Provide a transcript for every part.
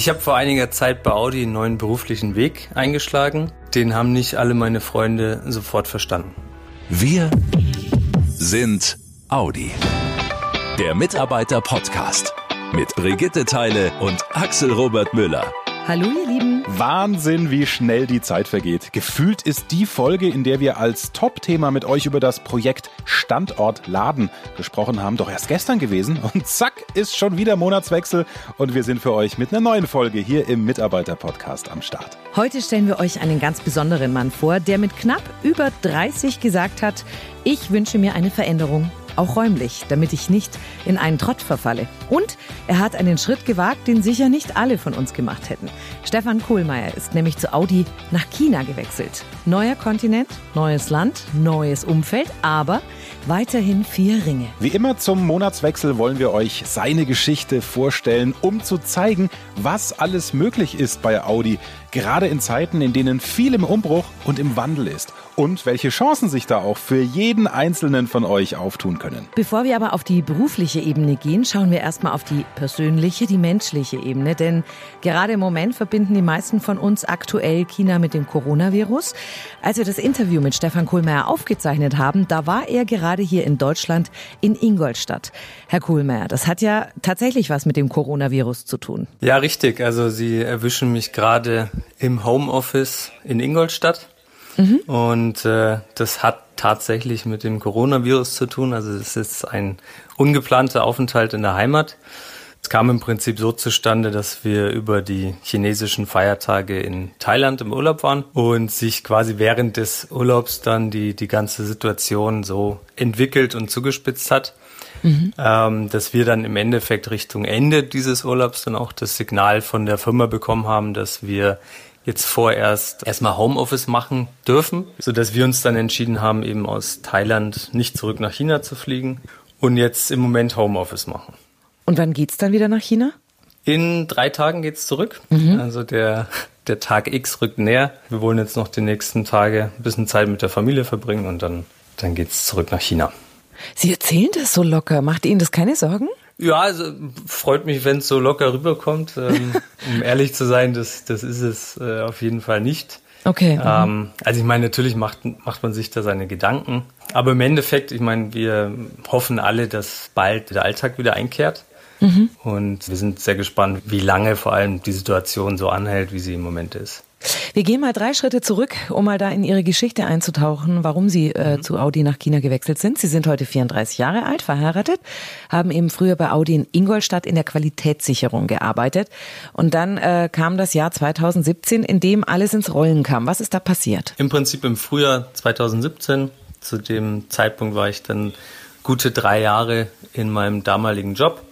Ich habe vor einiger Zeit bei Audi einen neuen beruflichen Weg eingeschlagen. Den haben nicht alle meine Freunde sofort verstanden. Wir sind Audi. Der Mitarbeiter-Podcast mit Brigitte Teile und Axel Robert Müller. Hallo ihr Lieben. Wahnsinn, wie schnell die Zeit vergeht. Gefühlt ist die Folge, in der wir als Top-Thema mit euch über das Projekt Standort Laden gesprochen haben, doch erst gestern gewesen. Und zack, ist schon wieder Monatswechsel und wir sind für euch mit einer neuen Folge hier im Mitarbeiter-Podcast am Start. Heute stellen wir euch einen ganz besonderen Mann vor, der mit knapp über 30 gesagt hat, ich wünsche mir eine Veränderung auch räumlich, damit ich nicht in einen Trott verfalle. Und er hat einen Schritt gewagt, den sicher nicht alle von uns gemacht hätten. Stefan Kohlmeier ist nämlich zu Audi nach China gewechselt. Neuer Kontinent, neues Land, neues Umfeld, aber weiterhin vier Ringe. Wie immer zum Monatswechsel wollen wir euch seine Geschichte vorstellen, um zu zeigen, was alles möglich ist bei Audi, gerade in Zeiten, in denen viel im Umbruch und im Wandel ist und welche Chancen sich da auch für jeden einzelnen von euch auftun können. Bevor wir aber auf die berufliche Ebene gehen, schauen wir erstmal auf die persönliche, die menschliche Ebene, denn gerade im Moment verbinden die meisten von uns aktuell China mit dem Coronavirus. Als wir das Interview mit Stefan Kohlmeier aufgezeichnet haben, da war er gerade hier in Deutschland in Ingolstadt. Herr Kohlmeier, das hat ja tatsächlich was mit dem Coronavirus zu tun. Ja, richtig. Also Sie erwischen mich gerade im Homeoffice in Ingolstadt. Mhm. Und äh, das hat tatsächlich mit dem Coronavirus zu tun. Also es ist ein ungeplanter Aufenthalt in der Heimat. Es kam im Prinzip so zustande, dass wir über die chinesischen Feiertage in Thailand im Urlaub waren und sich quasi während des Urlaubs dann die, die ganze Situation so entwickelt und zugespitzt hat. Mhm. Ähm, dass wir dann im Endeffekt Richtung Ende dieses Urlaubs dann auch das Signal von der Firma bekommen haben, dass wir jetzt vorerst erstmal Homeoffice machen dürfen, so dass wir uns dann entschieden haben, eben aus Thailand nicht zurück nach China zu fliegen und jetzt im Moment Homeoffice machen. Und wann geht's dann wieder nach China? In drei Tagen geht's zurück. Mhm. Also der, der Tag X rückt näher. Wir wollen jetzt noch die nächsten Tage ein bisschen Zeit mit der Familie verbringen und dann, dann geht's zurück nach China. Sie erzählen das so locker. Macht Ihnen das keine Sorgen? Ja, also freut mich, wenn es so locker rüberkommt. Ähm, um ehrlich zu sein, das, das ist es äh, auf jeden Fall nicht. Okay. Ähm, also ich meine, natürlich macht, macht man sich da seine Gedanken. Aber im Endeffekt, ich meine, wir hoffen alle, dass bald der Alltag wieder einkehrt. Mhm. Und wir sind sehr gespannt, wie lange vor allem die Situation so anhält, wie sie im Moment ist. Wir gehen mal drei Schritte zurück, um mal da in Ihre Geschichte einzutauchen, warum Sie äh, mhm. zu Audi nach China gewechselt sind. Sie sind heute 34 Jahre alt, verheiratet, haben eben früher bei Audi in Ingolstadt in der Qualitätssicherung gearbeitet. Und dann äh, kam das Jahr 2017, in dem alles ins Rollen kam. Was ist da passiert? Im Prinzip im Frühjahr 2017. Zu dem Zeitpunkt war ich dann gute drei Jahre in meinem damaligen Job.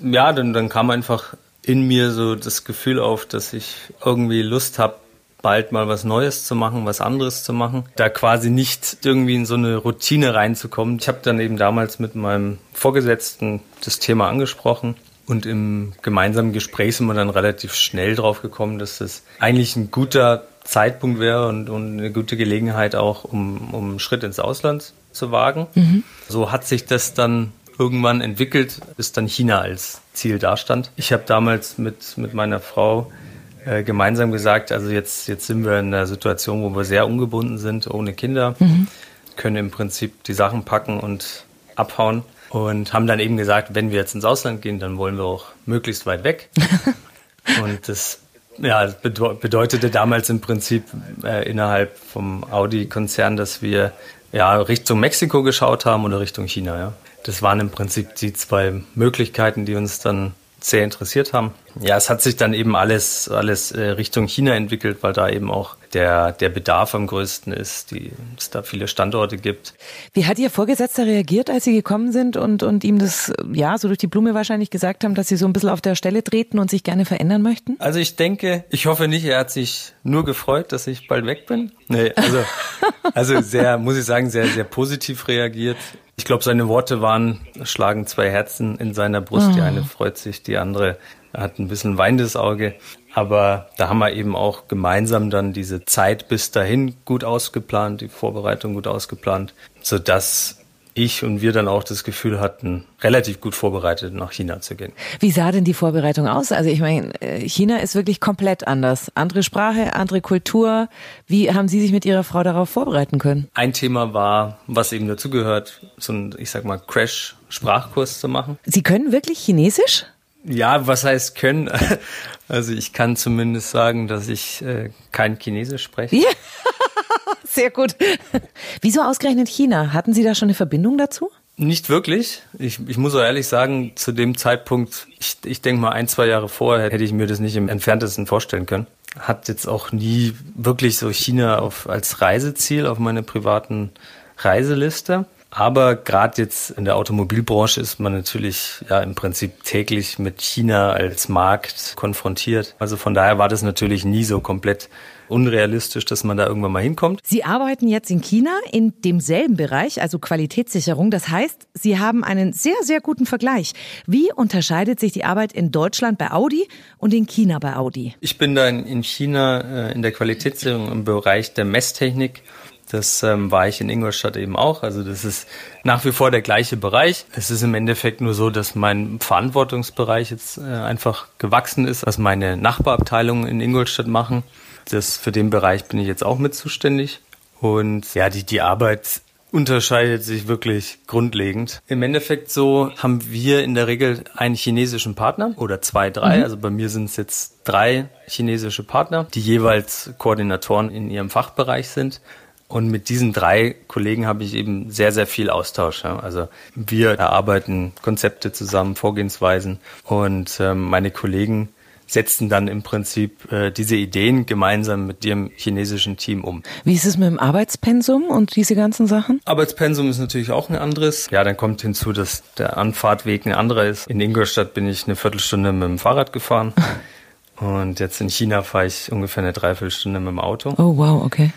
Ja, dann, dann kam einfach in mir so das Gefühl auf, dass ich irgendwie Lust habe, bald mal was Neues zu machen, was anderes zu machen, da quasi nicht irgendwie in so eine Routine reinzukommen. Ich habe dann eben damals mit meinem Vorgesetzten das Thema angesprochen und im gemeinsamen Gespräch sind wir dann relativ schnell drauf gekommen, dass das eigentlich ein guter Zeitpunkt wäre und, und eine gute Gelegenheit auch, um, um einen Schritt ins Ausland zu wagen. Mhm. So hat sich das dann irgendwann entwickelt, bis dann China als Ziel dastand. Ich habe damals mit, mit meiner Frau äh, gemeinsam gesagt, also jetzt, jetzt sind wir in einer Situation, wo wir sehr ungebunden sind, ohne Kinder, mhm. können im Prinzip die Sachen packen und abhauen und haben dann eben gesagt, wenn wir jetzt ins Ausland gehen, dann wollen wir auch möglichst weit weg. und das ja, bedeutete damals im Prinzip äh, innerhalb vom Audi-Konzern, dass wir ja Richtung Mexiko geschaut haben oder Richtung China. Ja. Das waren im Prinzip die zwei Möglichkeiten, die uns dann sehr interessiert haben. Ja, es hat sich dann eben alles, alles äh, Richtung China entwickelt, weil da eben auch der, der Bedarf am größten ist, die, es da viele Standorte gibt. Wie hat Ihr Vorgesetzter reagiert, als Sie gekommen sind und, und ihm das, ja, so durch die Blume wahrscheinlich gesagt haben, dass Sie so ein bisschen auf der Stelle treten und sich gerne verändern möchten? Also ich denke, ich hoffe nicht, er hat sich nur gefreut, dass ich bald weg bin. Nee, also, also sehr, muss ich sagen, sehr, sehr positiv reagiert. Ich glaube, seine Worte waren, schlagen zwei Herzen in seiner Brust. Oh. Die eine freut sich, die andere hat ein bisschen weinendes Auge. Aber da haben wir eben auch gemeinsam dann diese Zeit bis dahin gut ausgeplant, die Vorbereitung gut ausgeplant, sodass ich und wir dann auch das Gefühl hatten, relativ gut vorbereitet nach China zu gehen. Wie sah denn die Vorbereitung aus? Also ich meine, äh, China ist wirklich komplett anders. Andere Sprache, andere Kultur. Wie haben Sie sich mit Ihrer Frau darauf vorbereiten können? Ein Thema war, was eben dazugehört, so ein, ich sag mal, Crash-Sprachkurs zu machen. Sie können wirklich Chinesisch? Ja, was heißt können? Also ich kann zumindest sagen, dass ich äh, kein Chinesisch spreche. Ja. Sehr gut. Wieso ausgerechnet China? Hatten Sie da schon eine Verbindung dazu? Nicht wirklich. Ich, ich muss auch ehrlich sagen, zu dem Zeitpunkt, ich, ich denke mal ein, zwei Jahre vorher, hätte ich mir das nicht im entferntesten vorstellen können. Hat jetzt auch nie wirklich so China auf, als Reiseziel auf meine privaten Reiseliste. Aber gerade jetzt in der Automobilbranche ist man natürlich ja im Prinzip täglich mit China als Markt konfrontiert. Also von daher war das natürlich nie so komplett unrealistisch, dass man da irgendwann mal hinkommt. Sie arbeiten jetzt in China in demselben Bereich, also Qualitätssicherung. Das heißt, Sie haben einen sehr, sehr guten Vergleich. Wie unterscheidet sich die Arbeit in Deutschland bei Audi und in China bei Audi? Ich bin da in China äh, in der Qualitätssicherung im Bereich der Messtechnik das ähm, war ich in Ingolstadt eben auch. Also das ist nach wie vor der gleiche Bereich. Es ist im Endeffekt nur so, dass mein Verantwortungsbereich jetzt äh, einfach gewachsen ist, was meine Nachbarabteilungen in Ingolstadt machen. Das, für den Bereich bin ich jetzt auch mit zuständig. Und ja, die, die Arbeit unterscheidet sich wirklich grundlegend. Im Endeffekt so haben wir in der Regel einen chinesischen Partner oder zwei, drei. Mhm. Also bei mir sind es jetzt drei chinesische Partner, die jeweils Koordinatoren in ihrem Fachbereich sind. Und mit diesen drei Kollegen habe ich eben sehr, sehr viel Austausch. Ja. Also wir erarbeiten Konzepte zusammen, Vorgehensweisen und ähm, meine Kollegen setzen dann im Prinzip äh, diese Ideen gemeinsam mit dem chinesischen Team um. Wie ist es mit dem Arbeitspensum und diese ganzen Sachen? Arbeitspensum ist natürlich auch ein anderes. Ja, dann kommt hinzu, dass der Anfahrtweg ein anderer ist. In Ingolstadt bin ich eine Viertelstunde mit dem Fahrrad gefahren. Und jetzt in China fahre ich ungefähr eine Dreiviertelstunde mit dem Auto. Oh, wow, okay.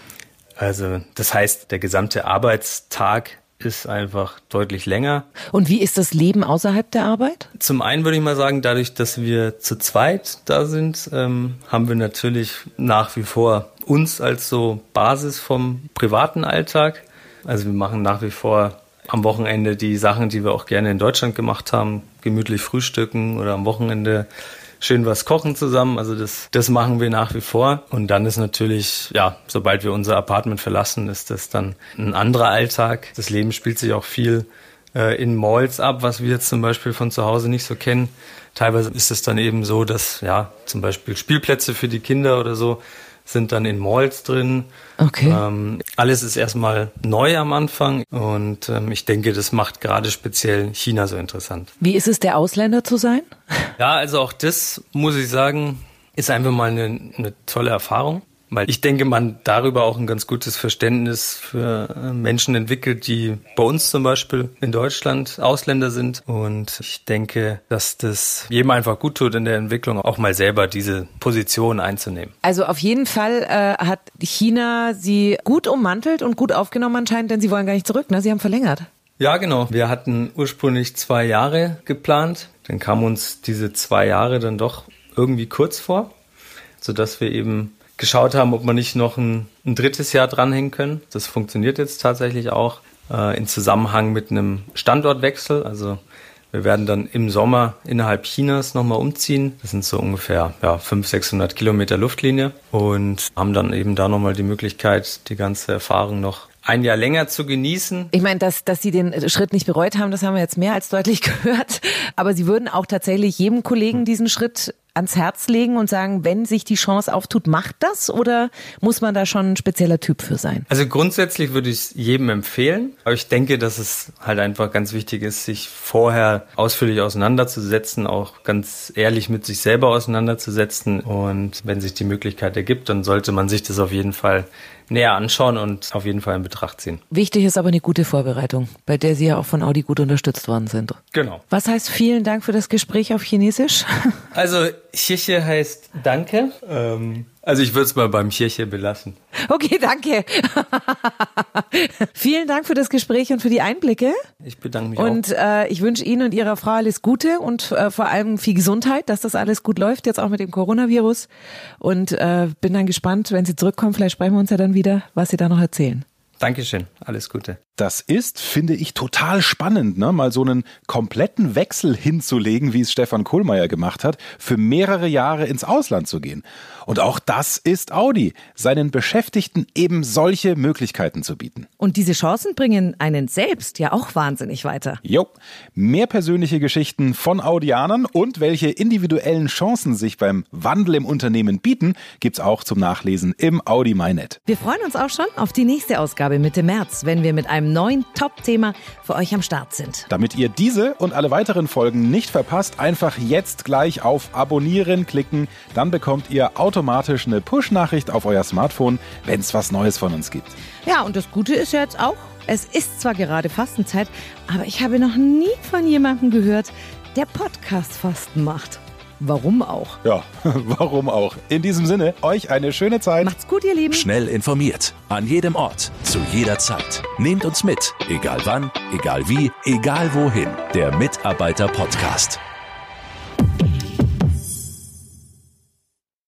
Also das heißt, der gesamte Arbeitstag ist einfach deutlich länger. Und wie ist das Leben außerhalb der Arbeit? Zum einen würde ich mal sagen, dadurch, dass wir zu zweit da sind, ähm, haben wir natürlich nach wie vor uns als so Basis vom privaten Alltag. Also wir machen nach wie vor am Wochenende die Sachen, die wir auch gerne in Deutschland gemacht haben, gemütlich frühstücken oder am Wochenende schön was kochen zusammen. Also das, das machen wir nach wie vor. Und dann ist natürlich, ja, sobald wir unser Apartment verlassen, ist das dann ein anderer Alltag. Das Leben spielt sich auch viel äh, in Malls ab, was wir jetzt zum Beispiel von zu Hause nicht so kennen. Teilweise ist es dann eben so, dass ja zum Beispiel Spielplätze für die Kinder oder so sind dann in Malls drin. Okay. Ähm, alles ist erstmal neu am Anfang und ähm, ich denke, das macht gerade speziell China so interessant. Wie ist es, der Ausländer zu sein? Ja, also auch das muss ich sagen, ist einfach mal eine, eine tolle Erfahrung. Weil ich denke, man darüber auch ein ganz gutes Verständnis für äh, Menschen entwickelt, die bei uns zum Beispiel in Deutschland Ausländer sind. Und ich denke, dass das jedem einfach gut tut in der Entwicklung, auch mal selber diese Position einzunehmen. Also auf jeden Fall äh, hat China sie gut ummantelt und gut aufgenommen anscheinend, denn sie wollen gar nicht zurück, ne? Sie haben verlängert. Ja, genau. Wir hatten ursprünglich zwei Jahre geplant. Dann kamen uns diese zwei Jahre dann doch irgendwie kurz vor, sodass wir eben geschaut haben, ob wir nicht noch ein, ein drittes Jahr dranhängen können. Das funktioniert jetzt tatsächlich auch äh, in Zusammenhang mit einem Standortwechsel. Also wir werden dann im Sommer innerhalb Chinas nochmal umziehen. Das sind so ungefähr ja, 500, 600 Kilometer Luftlinie und haben dann eben da nochmal die Möglichkeit, die ganze Erfahrung noch ein Jahr länger zu genießen. Ich meine, dass, dass Sie den Schritt nicht bereut haben, das haben wir jetzt mehr als deutlich gehört. Aber Sie würden auch tatsächlich jedem Kollegen diesen Schritt ans Herz legen und sagen, wenn sich die Chance auftut, macht das oder muss man da schon ein spezieller Typ für sein? Also grundsätzlich würde ich es jedem empfehlen, aber ich denke, dass es halt einfach ganz wichtig ist, sich vorher ausführlich auseinanderzusetzen, auch ganz ehrlich mit sich selber auseinanderzusetzen und wenn sich die Möglichkeit ergibt, dann sollte man sich das auf jeden Fall näher anschauen und auf jeden Fall in Betracht ziehen. Wichtig ist aber eine gute Vorbereitung, bei der Sie ja auch von Audi gut unterstützt worden sind. Genau. Was heißt vielen Dank für das Gespräch auf Chinesisch? Also Chiche heißt Danke. Ähm, also ich würde es mal beim Chiche belassen. Okay, danke. Vielen Dank für das Gespräch und für die Einblicke. Ich bedanke mich und, auch. Und äh, ich wünsche Ihnen und Ihrer Frau alles Gute und äh, vor allem viel Gesundheit, dass das alles gut läuft, jetzt auch mit dem Coronavirus. Und äh, bin dann gespannt, wenn Sie zurückkommen, vielleicht sprechen wir uns ja dann wieder, was Sie da noch erzählen. Dankeschön, alles Gute. Das ist, finde ich, total spannend, ne? mal so einen kompletten Wechsel hinzulegen, wie es Stefan Kohlmeier gemacht hat, für mehrere Jahre ins Ausland zu gehen. Und auch das ist Audi, seinen Beschäftigten eben solche Möglichkeiten zu bieten. Und diese Chancen bringen einen selbst ja auch wahnsinnig weiter. Jo, mehr persönliche Geschichten von Audianern und welche individuellen Chancen sich beim Wandel im Unternehmen bieten, gibt's auch zum Nachlesen im Audi MyNet. Wir freuen uns auch schon auf die nächste Ausgabe Mitte März, wenn wir mit einem neuen Top-Thema für euch am Start sind. Damit ihr diese und alle weiteren Folgen nicht verpasst, einfach jetzt gleich auf Abonnieren klicken, dann bekommt ihr Auto automatisch eine Push-Nachricht auf euer Smartphone, wenn es was Neues von uns gibt. Ja, und das Gute ist ja jetzt auch, es ist zwar gerade Fastenzeit, aber ich habe noch nie von jemandem gehört, der Podcast-Fasten macht. Warum auch? Ja, warum auch? In diesem Sinne, euch eine schöne Zeit. Macht's gut, ihr Lieben. Schnell informiert. An jedem Ort. Zu jeder Zeit. Nehmt uns mit. Egal wann, egal wie, egal wohin. Der Mitarbeiter-Podcast.